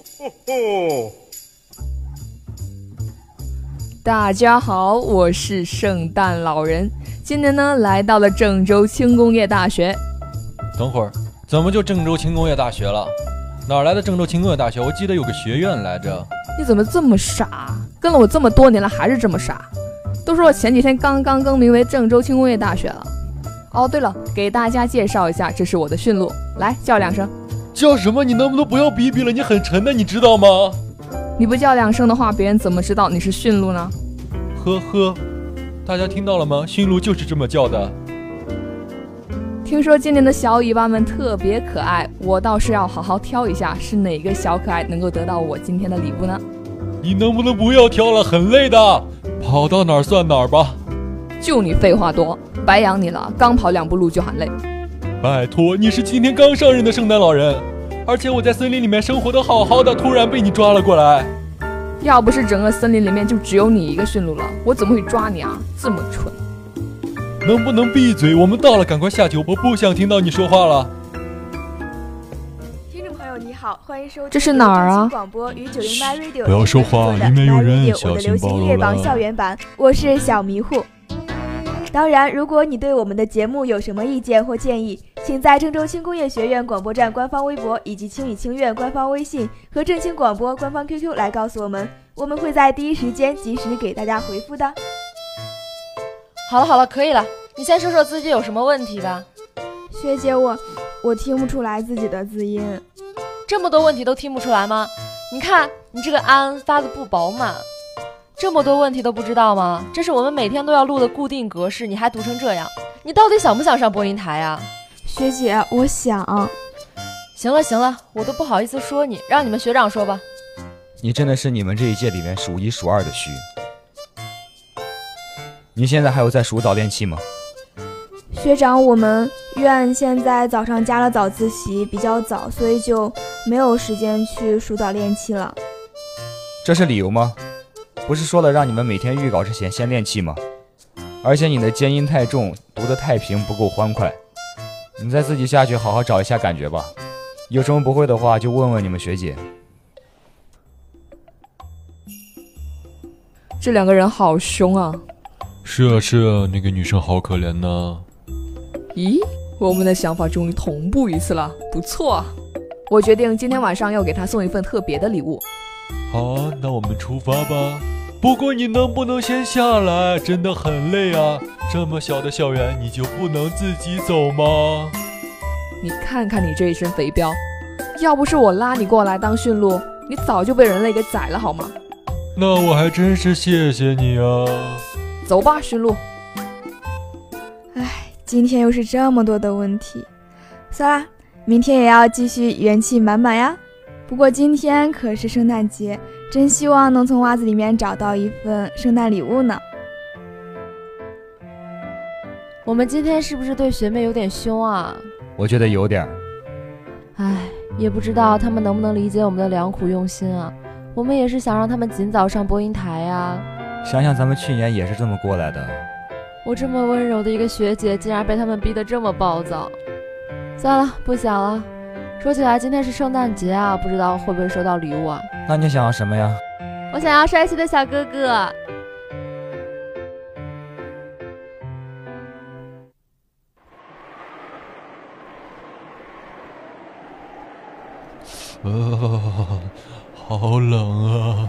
哦，大家好，我是圣诞老人。今年呢，来到了郑州轻工业大学。等会儿，怎么就郑州轻工业大学了？哪来的郑州轻工业大学？我记得有个学院来着。你怎么这么傻？跟了我这么多年了，还是这么傻？都说我前几天刚刚更名为郑州轻工业大学了。哦，对了，给大家介绍一下，这是我的驯鹿，来叫两声。叫什么？你能不能不要逼逼了？你很沉的，你知道吗？你不叫两声的话，别人怎么知道你是驯鹿呢？呵呵，大家听到了吗？驯鹿就是这么叫的。听说今年的小尾巴们特别可爱，我倒是要好好挑一下，是哪个小可爱能够得到我今天的礼物呢？你能不能不要挑了？很累的，跑到哪儿算哪儿吧。就你废话多，白养你了，刚跑两步路就喊累。拜托，你是今天刚上任的圣诞老人，而且我在森林里面生活的好好的，突然被你抓了过来。要不是整个森林里面就只有你一个驯鹿了，我怎么会抓你啊？这么蠢！能不能闭嘴？我们到了，赶快下酒，我不想听到你说话了。听众朋友你好，欢迎收听这是哪儿啊广播与九零八 radio 不要说话里面有人小我的流行心暴露音乐榜了校园版，我是小迷糊。当然，如果你对我们的节目有什么意见或建议，请在郑州轻工业学院广播站官方微博以及轻语轻院官方微信和振兴广播官方 QQ 来告诉我们，我们会在第一时间及时给大家回复的。好了好了，可以了，你先说说自己有什么问题吧。学姐，我我听不出来自己的字音。这么多问题都听不出来吗？你看你这个安发的不饱满，这么多问题都不知道吗？这是我们每天都要录的固定格式，你还读成这样，你到底想不想上播音台啊？学姐，我想。行了行了，我都不好意思说你，让你们学长说吧。你真的是你们这一届里面数一数二的虚。你现在还有在数早恋期吗？学长，我们院现在早上加了早自习，比较早，所以就没有时间去数早恋期了。这是理由吗？不是说了让你们每天预稿之前先练气吗？而且你的尖音太重，读得太平，不够欢快。你再自己下去好好找一下感觉吧。有什么不会的话就问问你们学姐。这两个人好凶啊！是啊是啊，那个女生好可怜呐。咦，我们的想法终于同步一次了，不错啊！我决定今天晚上要给她送一份特别的礼物。好啊，那我们出发吧。不过你能不能先下来？真的很累啊。这么小的校园，你就不能自己走吗？你看看你这一身肥膘，要不是我拉你过来当驯鹿，你早就被人类给宰了好吗？那我还真是谢谢你啊。走吧，驯鹿。唉，今天又是这么多的问题，算啦，明天也要继续元气满满呀。不过今天可是圣诞节，真希望能从袜子里面找到一份圣诞礼物呢。我们今天是不是对学妹有点凶啊？我觉得有点儿。唉，也不知道他们能不能理解我们的良苦用心啊。我们也是想让他们尽早上播音台呀。想想咱们去年也是这么过来的。我这么温柔的一个学姐，竟然被他们逼得这么暴躁。算了，不想了。说起来，今天是圣诞节啊，不知道会不会收到礼物啊？那你想要什么呀？我想要帅气的小哥哥。呃，好冷啊！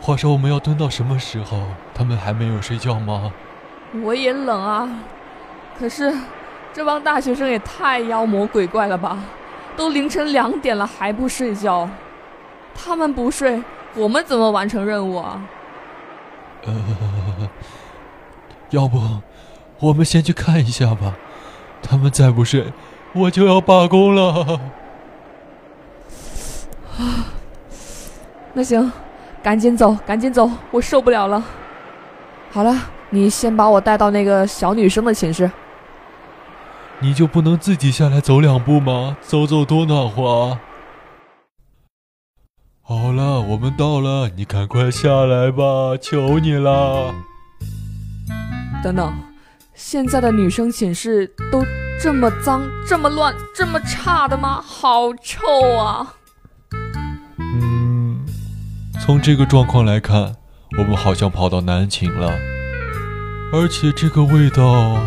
话说我们要蹲到什么时候？他们还没有睡觉吗？我也冷啊，可是这帮大学生也太妖魔鬼怪了吧！都凌晨两点了还不睡觉，他们不睡，我们怎么完成任务啊？呃，要不我们先去看一下吧。他们再不睡，我就要罢工了。那行，赶紧走，赶紧走，我受不了了。好了，你先把我带到那个小女生的寝室。你就不能自己下来走两步吗？走走多暖和啊！好了，我们到了，你赶快下来吧，求你了。等等，现在的女生寝室都这么脏、这么乱、这么差的吗？好臭啊！嗯，从这个状况来看，我们好像跑到南寝了，而且这个味道，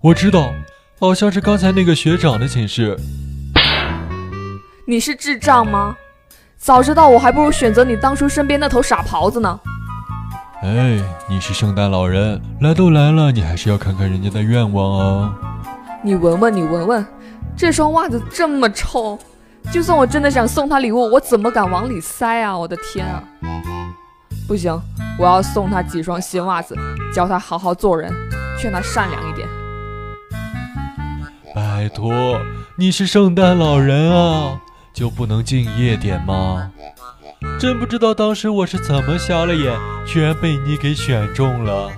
我知道，好像是刚才那个学长的寝室。你是智障吗？早知道我还不如选择你当初身边那头傻狍子呢。哎，你是圣诞老人，来都来了，你还是要看看人家的愿望啊。你闻闻，你闻闻，这双袜子这么臭，就算我真的想送他礼物，我怎么敢往里塞啊？我的天啊！不行，我要送他几双新袜子，教他好好做人，劝他善良一点。拜托，你是圣诞老人啊。就不能敬业点吗？真不知道当时我是怎么瞎了眼，居然被你给选中了。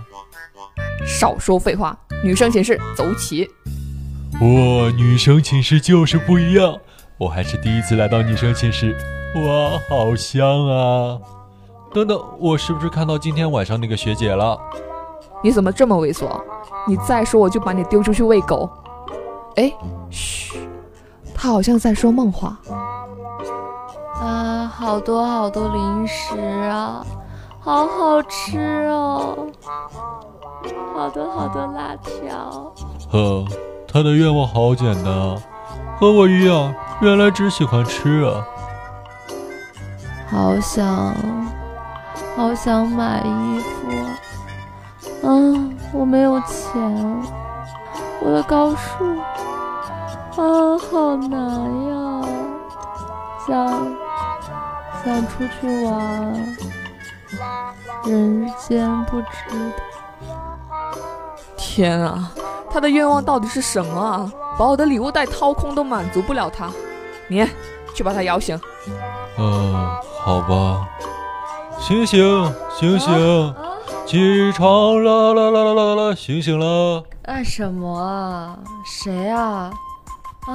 少说废话，女生寝室走起！哇，女生寝室就是不一样，我还是第一次来到女生寝室，哇，好香啊！等等，我是不是看到今天晚上那个学姐了？你怎么这么猥琐？你再说我就把你丢出去喂狗！哎，嘘。他好像在说梦话。啊，好多好多零食啊，好好吃哦！好多好多辣条。呵，他的愿望好简单啊，和我一样，原来只喜欢吃啊。好想，好想买衣服。啊，我没有钱，我的高数。啊，好难呀！想想出去玩，人间不值得。天啊，他的愿望到底是什么啊？把我的礼物袋掏空都满足不了他。你去把他摇醒。嗯，好吧。醒醒，醒醒，起床啦啦啦啦啦啦！醒醒了。干什么啊？谁啊？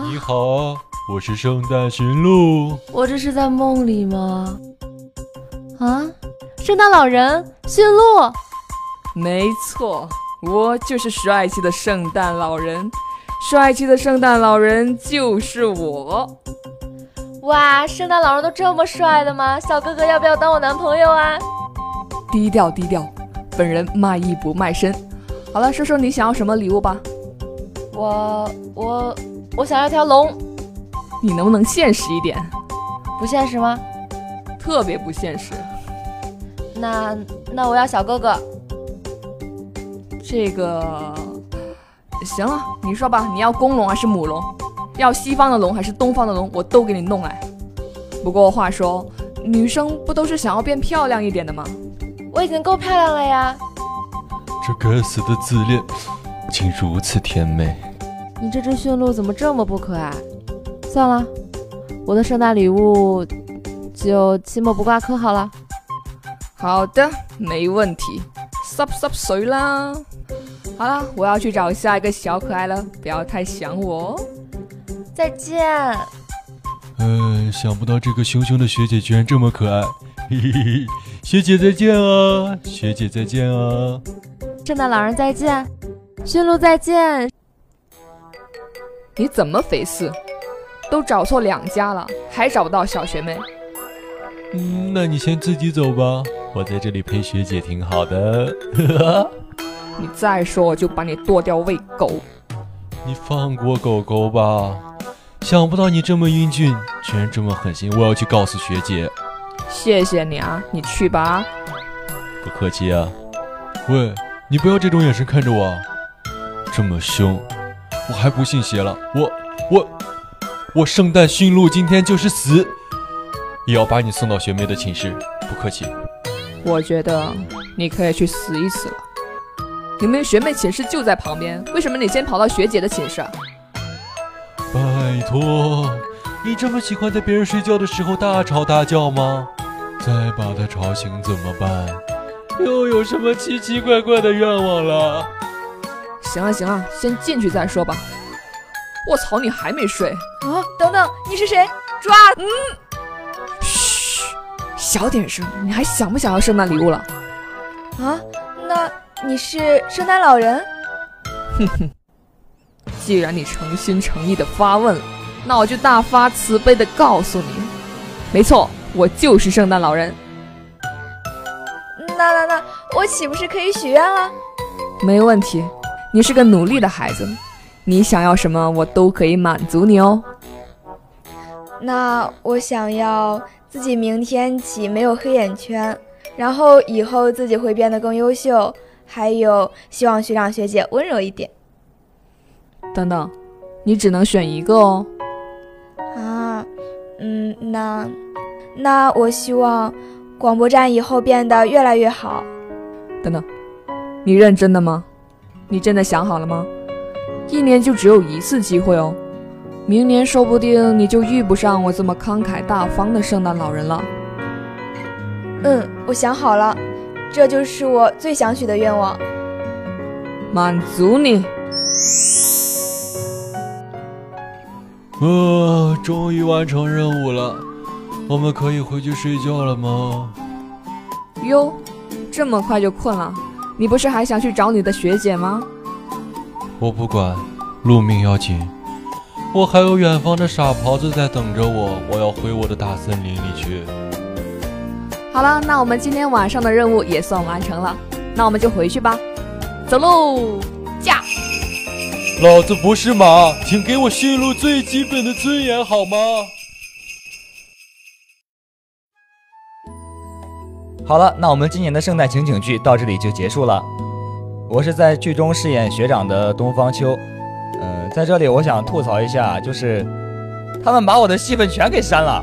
你好，我是圣诞驯鹿。我这是在梦里吗？啊，圣诞老人驯鹿。没错，我就是帅气的圣诞老人。帅气的圣诞老人就是我。哇，圣诞老人都这么帅的吗？小哥哥要不要当我男朋友啊？低调低调，本人卖艺不卖身。好了，说说你想要什么礼物吧。我我。我想要条龙，你能不能现实一点？不现实吗？特别不现实。那那我要小哥哥。这个行了，你说吧，你要公龙还是母龙？要西方的龙还是东方的龙？我都给你弄来。不过话说，女生不都是想要变漂亮一点的吗？我已经够漂亮了呀。这该死的自恋，竟如此甜美。你这只驯鹿怎么这么不可爱？算了，我的圣诞礼物就期末不挂科好了。好的，没问题。sub sub 水啦。好了，我要去找下一个小可爱了，不要太想我哦。再见。嗯，想不到这个熊熊的学姐居然这么可爱。嘿嘿嘿，学姐再见啊，学姐再见啊。圣诞老人再见，驯鹿再见。你怎么回事？都找错两家了，还找不到小学妹？嗯，那你先自己走吧，我在这里陪学姐挺好的。你再说我就把你剁掉喂狗。你放过狗狗吧！想不到你这么英俊，居然这么狠心！我要去告诉学姐。谢谢你啊，你去吧。不客气啊。喂，你不要这种眼神看着我，这么凶。我还不信邪了，我我我圣诞驯鹿今天就是死，也要把你送到学妹的寝室。不客气。我觉得你可以去死一死了。你们学妹寝室就在旁边，为什么你先跑到学姐的寝室？拜托，你这么喜欢在别人睡觉的时候大吵大叫吗？再把她吵醒怎么办？又有什么奇奇怪怪的愿望了？行了行了，先进去再说吧。我操，你还没睡啊？等等，你是谁？抓！嗯，嘘，小点声。你还想不想要圣诞礼物了？啊？那你是圣诞老人？哼哼，既然你诚心诚意的发问了，那我就大发慈悲的告诉你，没错，我就是圣诞老人。那那那，我岂不是可以许愿了？没问题，你是个努力的孩子，你想要什么我都可以满足你哦。那我想要自己明天起没有黑眼圈，然后以后自己会变得更优秀，还有希望学长学姐温柔一点。等等，你只能选一个哦。啊，嗯，那那我希望广播站以后变得越来越好。等等，你认真的吗？你真的想好了吗？一年就只有一次机会哦，明年说不定你就遇不上我这么慷慨大方的圣诞老人了。嗯，我想好了，这就是我最想许的愿望。满足你。啊，终于完成任务了，我们可以回去睡觉了吗？哟，这么快就困了？你不是还想去找你的学姐吗？我不管，路命要紧。我还有远方的傻狍子在等着我，我要回我的大森林里去。好了，那我们今天晚上的任务也算完成了，那我们就回去吧。走喽，驾！老子不是马，请给我驯鹿最基本的尊严好吗？好了，那我们今年的圣诞情景剧到这里就结束了。我是在剧中饰演学长的东方秋。嗯、在这里我想吐槽一下，就是他们把我的戏份全给删了。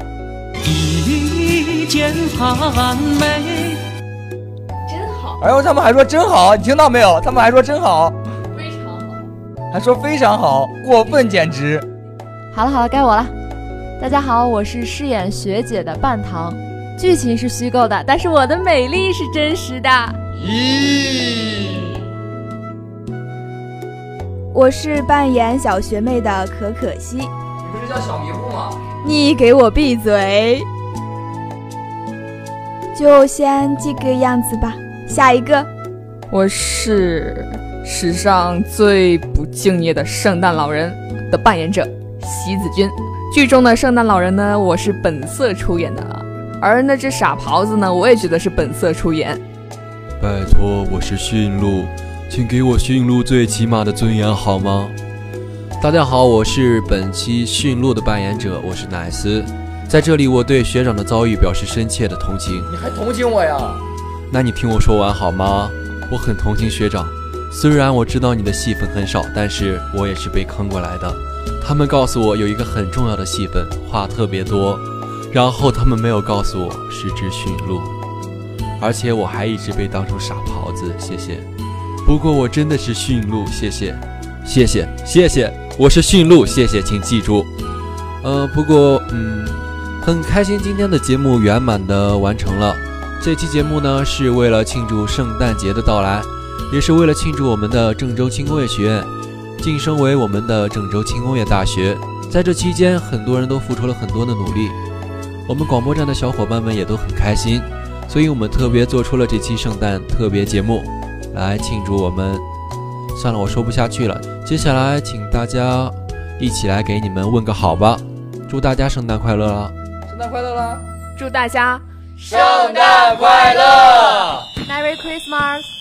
一见寒梅。真好，哎呦，他们还说真好，你听到没有？他们还说真好，非常好。还说非常好，过分简直。好了好了，该我了。大家好，我是饰演学姐的半糖，剧情是虚构的，但是我的美丽是真实的。咦，我是扮演小学妹的可可西。你不是叫小迷糊吗？你给我闭嘴！就先这个样子吧。下一个，我是史上最不敬业的圣诞老人的扮演者席子君。剧中的圣诞老人呢，我是本色出演的，而那只傻狍子呢，我也觉得是本色出演。拜托，我是驯鹿，请给我驯鹿最起码的尊严好吗？大家好，我是本期驯鹿的扮演者，我是奶斯。在这里，我对学长的遭遇表示深切的同情。你还同情我呀？那你听我说完好吗？我很同情学长，虽然我知道你的戏份很少，但是我也是被坑过来的。他们告诉我有一个很重要的戏份，话特别多，然后他们没有告诉我是只驯鹿，而且我还一直被当成傻狍子。谢谢。不过我真的是驯鹿，谢谢，谢谢，谢谢，我是驯鹿，谢谢，请记住。呃，不过嗯，很开心今天的节目圆满的完成了。这期节目呢是为了庆祝圣诞节的到来，也是为了庆祝我们的郑州轻工业学院晋升为我们的郑州轻工业大学。在这期间，很多人都付出了很多的努力，我们广播站的小伙伴们也都很开心，所以我们特别做出了这期圣诞特别节目，来庆祝我们。算了，我说不下去了。接下来，请大家一起来给你们问个好吧，祝大家圣诞快乐啦！圣诞快乐啦！祝大家圣诞快乐！Merry Christmas！